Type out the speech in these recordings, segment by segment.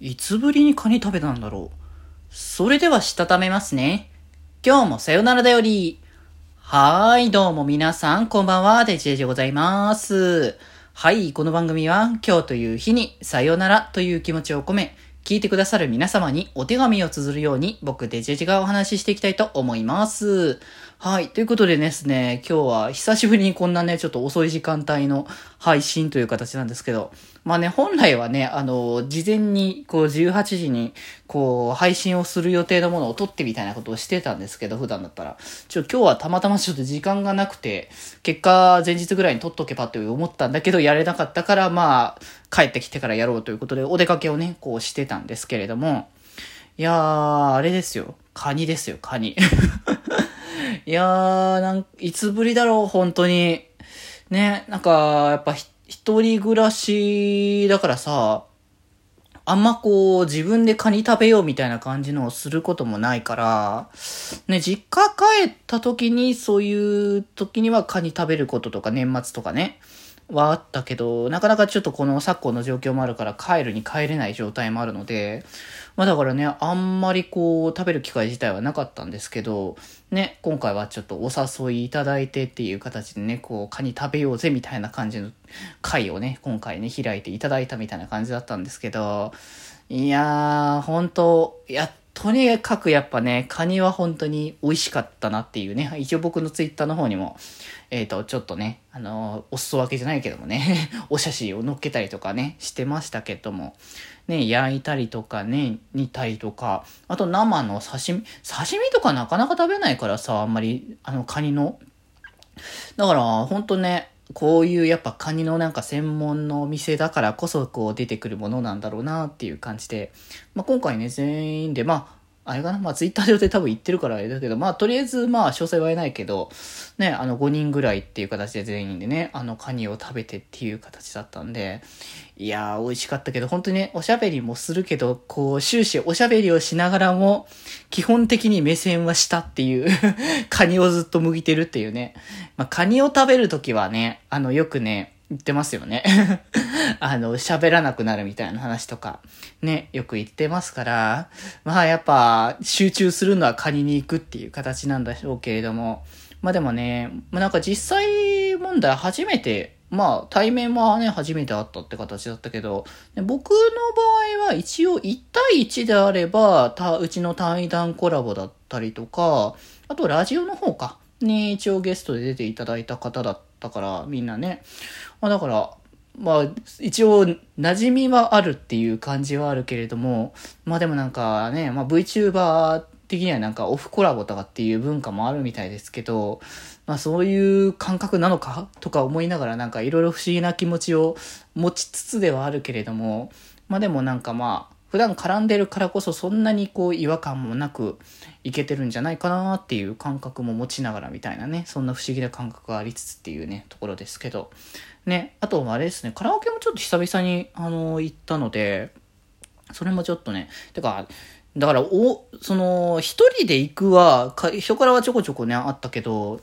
いつぶりにカニ食べたんだろう。それではしたためますね。今日もさよならだより。はーい、どうも皆さん、こんばんは、デジェジでございます。はい、この番組は今日という日にさよならという気持ちを込め、聞いてくださる皆様にお手紙を綴るように僕デジェジがお話ししていきたいと思います。はい。ということでですね、今日は久しぶりにこんなね、ちょっと遅い時間帯の配信という形なんですけど、まあね、本来はね、あの、事前にこう18時にこう配信をする予定のものを撮ってみたいなことをしてたんですけど、普段だったら。ちょ、今日はたまたまちょっと時間がなくて、結果前日ぐらいに撮っとけばって思ったんだけど、やれなかったから、まあ、帰ってきてからやろうということで、お出かけをね、こうしてたんですけれども、いやー、あれですよ。カニですよ、カニ。いやー、なん、いつぶりだろう、本当に。ね、なんか、やっぱひ、一人暮らしだからさ、あんまこう、自分でカニ食べようみたいな感じのをすることもないから、ね、実家帰った時に、そういう時にはカニ食べることとか、年末とかね、はあったけど、なかなかちょっとこの昨今の状況もあるから帰るに帰れない状態もあるので、まあだからね、あんまりこう食べる機会自体はなかったんですけど、ね、今回はちょっとお誘いいただいてっていう形でね、こうカニ食べようぜみたいな感じの会をね、今回ね、開いていただいたみたいな感じだったんですけど、いやー、本当いや、とにかくやっぱね、カニは本当に美味しかったなっていうね、一応僕のツイッターの方にも、えっ、と、ちょっとね、あのーお裾分けじゃないけどもね、お写真を載っけたりとかね、してましたけども、ね、焼いたりとかね、煮たりとか、あと生の刺身、刺身とかなかなか食べないからさ、あんまり、あの、カニの。だから、ほんとね、こういうやっぱカニのなんか専門のお店だからこそこう出てくるものなんだろうなっていう感じで、まあ今回ね、全員で、まあ、あれかな？まあツイッター上で多分言ってるからあれだけど、まあとりあえずまあ詳細は言えないけど、ね、あの5人ぐらいっていう形で全員でね、あのカニを食べてっていう形だったんで、いやー美味しかったけど、本当にね、おしゃべりもするけど、こう終始おしゃべりをしながらも、基本的に目線は下っていう、カニをずっと向いてるっていうね。まあカニを食べるときはね、あのよくね、言ってますよね。あの、喋らなくなるみたいな話とか、ね、よく言ってますから、まあやっぱ集中するのはカニに行くっていう形なんでしょうけれども、まあでもね、なんか実際問題初めて、まあ対面はね、初めて会ったって形だったけど、僕の場合は一応1対1であれば、たうちの対談コラボだったりとか、あとラジオの方か、に一応ゲストで出ていただいた方だったから、みんなね。まあだから、まあ、一応、馴染みはあるっていう感じはあるけれども、まあでもなんかね、まあ VTuber 的にはなんかオフコラボとかっていう文化もあるみたいですけど、まあそういう感覚なのか？とか思いながらなんかいろいろ不思議な気持ちを持ちつつではあるけれども、まあでもなんかまあ、普段絡んでるからこそそんなにこう違和感もなくいけてるんじゃないかなっていう感覚も持ちながらみたいなね、そんな不思議な感覚がありつつっていうね、ところですけど。ね、あとあれですね、カラオケもちょっと久々にあの行ったので、それもちょっとね、てか、だから、お、その、一人で行くは、か人からはちょこちょこね、あったけど、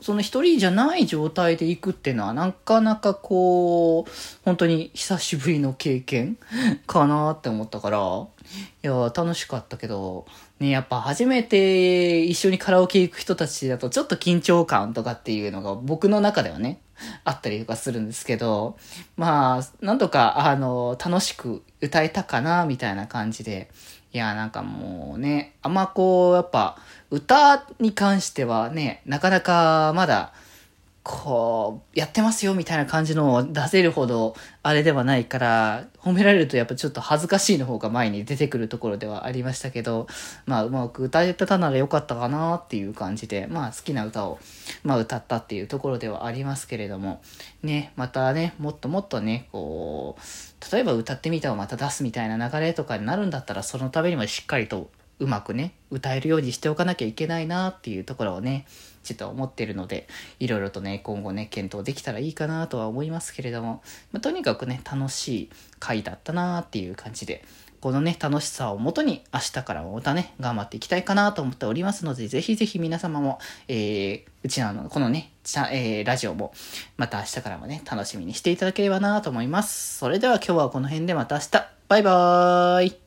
その一人じゃない状態で行くっていうのは、なかなかこう、本当に久しぶりの経験 かなって思ったから、いや、楽しかったけど、ね、やっぱ初めて一緒にカラオケ行く人たちだとちょっと緊張感とかっていうのが僕の中ではね、あったりとかするんですけど、まあ、なんとか、あの、楽しく歌えたかな、みたいな感じで。いや、なんかもうね、あんまこう、やっぱ、歌に関してはね、なかなかまだ、こう、やってますよみたいな感じのを出せるほどあれではないから、褒められるとやっぱちょっと恥ずかしいの方が前に出てくるところではありましたけど、まあうまく歌えてたならよかったかなっていう感じで、まあ好きな歌を、まあ歌ったっていうところではありますけれども、ね、またね、もっともっとね、こう、例えば歌ってみたをまた出すみたいな流れとかになるんだったら、そのためにもしっかりとうまくね、歌えるようにしておかなきゃいけないなっていうところをね、ちょっと思ってるので、いろいろとね、今後ね、検討できたらいいかなとは思いますけれども、まあ、とにかくね、楽しい回だったなっていう感じで、このね、楽しさをもとに明日からもまたね、頑張っていきたいかなと思っておりますので、ぜひぜひ皆様も、えー、うちの、このね、えー、ラジオも、また明日からもね、楽しみにしていただければなと思います。それでは今日はこの辺でまた明日、バイバーイ。